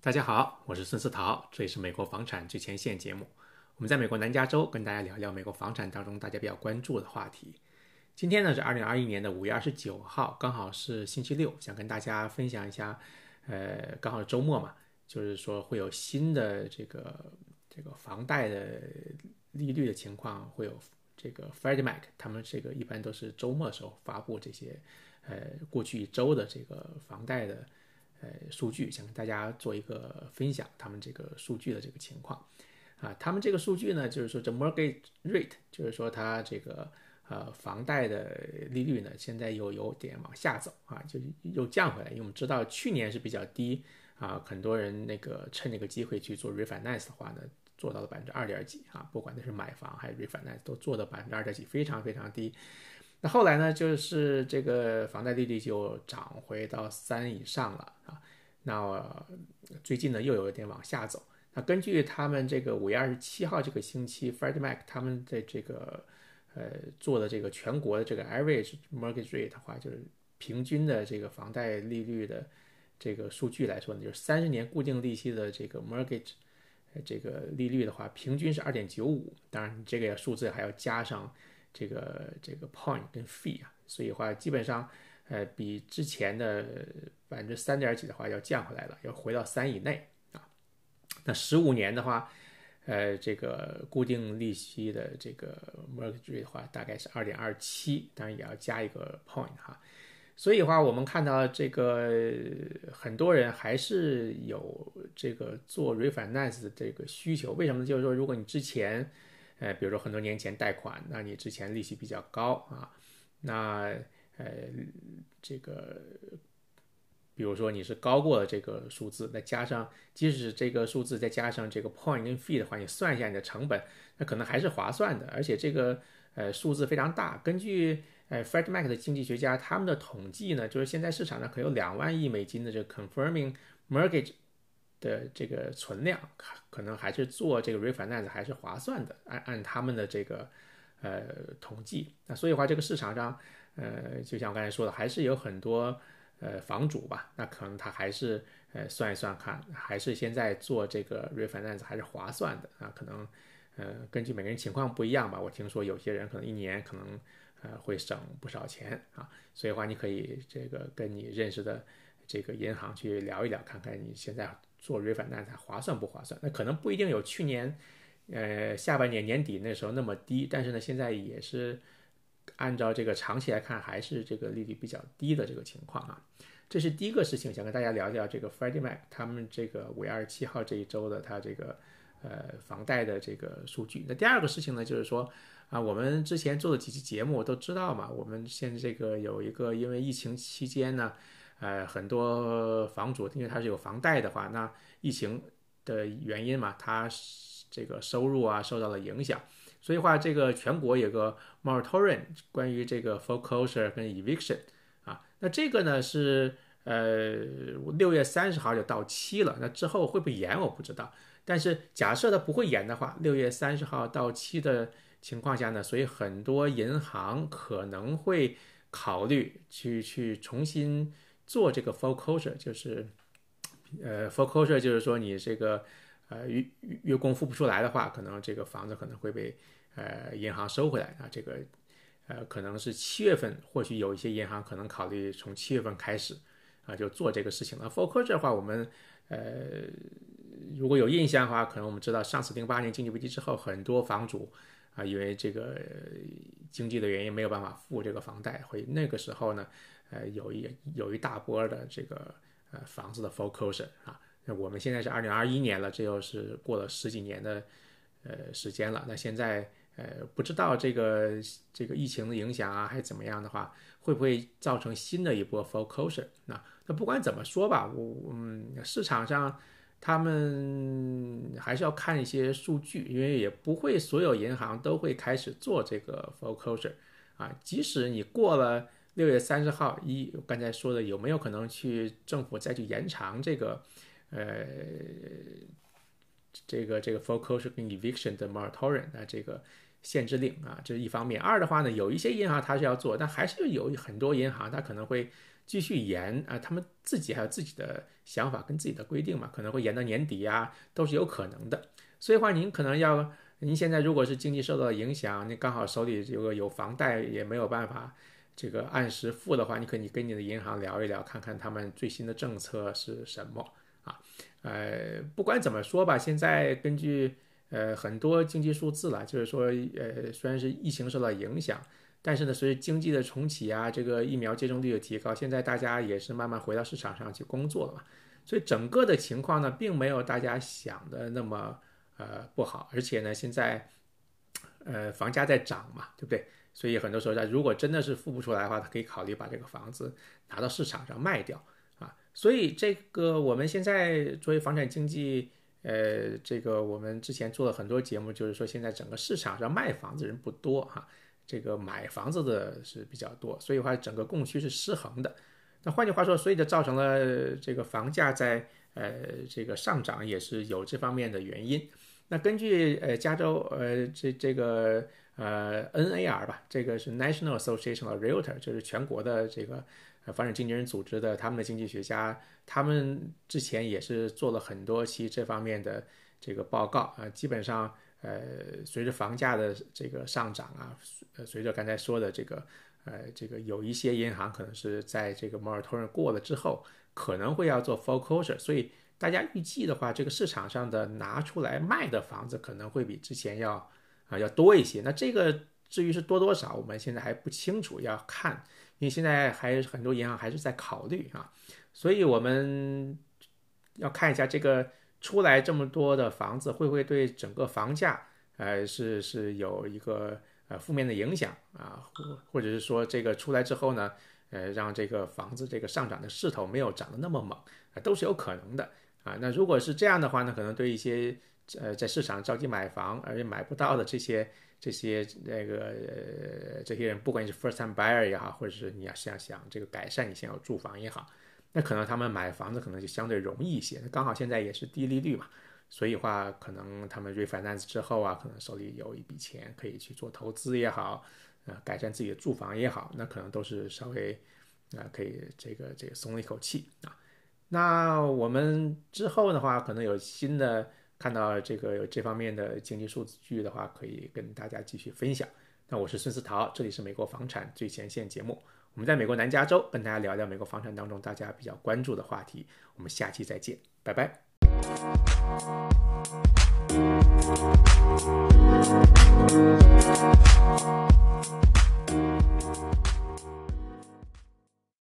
大家好，我是孙思桃，这里是美国房产最前线节目。我们在美国南加州跟大家聊聊美国房产当中大家比较关注的话题。今天呢是二零二一年的五月二十九号，刚好是星期六，想跟大家分享一下，呃，刚好是周末嘛，就是说会有新的这个这个房贷的利率的情况，会有这个 Freddie Mac 他们这个一般都是周末的时候发布这些，呃，过去一周的这个房贷的呃数据，想跟大家做一个分享，他们这个数据的这个情况。啊，他们这个数据呢，就是说这 mortgage rate，就是说它这个呃房贷的利率呢，现在又有点往下走啊，就又降回来。因为我们知道去年是比较低啊，很多人那个趁这个机会去做 refinance 的话呢，做到了百分之二点几啊，不管那是买房还是 refinance，都做到百分之二点几，非常非常低。那后来呢，就是这个房贷利率就涨回到三以上了啊，那最近呢又有一点往下走。那根据他们这个五月二十七号这个星期，Fred Mac 他们的这个呃做的这个全国的这个 average mortgage rate 的话，就是平均的这个房贷利率的这个数据来说呢，就是三十年固定利息的这个 mortgage 这个利率的话，平均是二点九五。当然，这个数字还要加上这个这个 point 跟 fee 啊，所以话基本上呃比之前的百分之三点几的话要降回来了，要回到三以内啊。那十五年的话，呃，这个固定利息的这个 mortgage 的话，大概是二点二七，当然也要加一个 point 哈。所以的话，我们看到这个很多人还是有这个做 refinance 的这个需求。为什么？就是说，如果你之前，呃，比如说很多年前贷款，那你之前利息比较高啊，那呃，这个。比如说你是高过了这个数字，再加上即使这个数字再加上这个 point 跟 fee 的话，你算一下你的成本，那可能还是划算的。而且这个呃数字非常大。根据呃 Freddie Mac 的经济学家他们的统计呢，就是现在市场上可有两万亿美金的这个 confirming mortgage 的这个存量，可能还是做这个 refinance 还是划算的。按按他们的这个呃统计，那所以话这个市场上呃就像我刚才说的，还是有很多。呃，房主吧，那可能他还是呃算一算看，还是现在做这个 refinance 还是划算的啊？可能呃根据每个人情况不一样吧。我听说有些人可能一年可能呃会省不少钱啊，所以话你可以这个跟你认识的这个银行去聊一聊，看看你现在做 refinance 划算不划算？那可能不一定有去年呃下半年年底那时候那么低，但是呢现在也是。按照这个长期来看，还是这个利率比较低的这个情况啊，这是第一个事情，想跟大家聊聊这个 Freddie Mac 他们这个五月二十七号这一周的他这个呃房贷的这个数据。那第二个事情呢，就是说啊，我们之前做的几期节目都知道嘛，我们现在这个有一个因为疫情期间呢，呃，很多房主因为他是有房贷的话，那疫情的原因嘛，他这个收入啊受到了影响。所以话，这个全国有个 moratorium，关于这个 foreclosure 跟 eviction 啊，那这个呢是呃六月三十号就到期了，那之后会不会延我不知道，但是假设它不会延的话，六月三十号到期的情况下呢，所以很多银行可能会考虑去去重新做这个 foreclosure，就是呃 foreclosure 就是说你这个。呃，月月供付不出来的话，可能这个房子可能会被呃银行收回来啊。这个呃可能是七月份，或许有一些银行可能考虑从七月份开始啊就做这个事情了。foreclosure 的话，我们呃如果有印象的话，可能我们知道上次零八年经济危机之后，很多房主啊因为这个经济的原因没有办法付这个房贷，会那个时候呢呃有一有一大波的这个呃房子的 foreclosure 啊。那我们现在是二零二一年了，这又是过了十几年的呃时间了。那现在呃不知道这个这个疫情的影响啊，还是怎么样的话，会不会造成新的一波 foreclosure？那那不管怎么说吧，我嗯市场上他们还是要看一些数据，因为也不会所有银行都会开始做这个 foreclosure 啊。即使你过了六月三十号一，刚才说的有没有可能去政府再去延长这个？呃，这个这个 foreclosure 跟 eviction 的 moratorium 啊，这个限制令啊，这是一方面。二的话呢，有一些银行它是要做，但还是有很多银行它可能会继续延啊，他们自己还有自己的想法跟自己的规定嘛，可能会延到年底呀，都是有可能的。所以话，您可能要，您现在如果是经济受到影响，你刚好手里有个有房贷，也没有办法这个按时付的话，你可以跟你的银行聊一聊，看看他们最新的政策是什么啊？呃，不管怎么说吧，现在根据呃很多经济数字了，就是说，呃，虽然是疫情受到影响。但是呢，随着经济的重启啊，这个疫苗接种率的提高，现在大家也是慢慢回到市场上去工作了嘛。所以整个的情况呢，并没有大家想的那么呃不好。而且呢，现在呃房价在涨嘛，对不对？所以很多时候，他如果真的是付不出来的话，他可以考虑把这个房子拿到市场上卖掉啊。所以这个我们现在作为房产经济，呃，这个我们之前做了很多节目，就是说现在整个市场上卖房子人不多哈。这个买房子的是比较多，所以话整个供需是失衡的。那换句话说，所以就造成了这个房价在呃这个上涨，也是有这方面的原因。那根据呃加州呃这这个呃 NAR 吧，这个是 National Association of Realtor，就是全国的这个呃房产经纪人组织的他们的经济学家，他们之前也是做了很多期这方面的这个报告啊，基本上。呃，随着房价的这个上涨啊，呃，随着刚才说的这个，呃，这个有一些银行可能是在这个 moratorium 过了之后，可能会要做 foreclosure，所以大家预计的话，这个市场上的拿出来卖的房子可能会比之前要啊要多一些。那这个至于是多多少，我们现在还不清楚，要看，因为现在还很多银行还是在考虑啊，所以我们要看一下这个。出来这么多的房子，会不会对整个房价，呃，是是有一个呃负面的影响啊？或或者是说，这个出来之后呢，呃，让这个房子这个上涨的势头没有涨得那么猛啊，都是有可能的啊。那如果是这样的话呢，可能对一些呃在市场着急买房而且买不到的这些这些那个呃这些人，不管你是 first time buyer 也好，或者是你要想想这个改善你现有住房也好。那可能他们买房子可能就相对容易一些，那刚好现在也是低利率嘛，所以话可能他们 refinance 之后啊，可能手里有一笔钱可以去做投资也好，呃，改善自己的住房也好，那可能都是稍微啊可以这个这个松了一口气啊。那我们之后的话，可能有新的看到这个有这方面的经济数据的话，可以跟大家继续分享。那我是孙思桃，这里是美国房产最前线节目。我们在美国南加州跟大家聊聊美国房产当中大家比较关注的话题。我们下期再见，拜拜。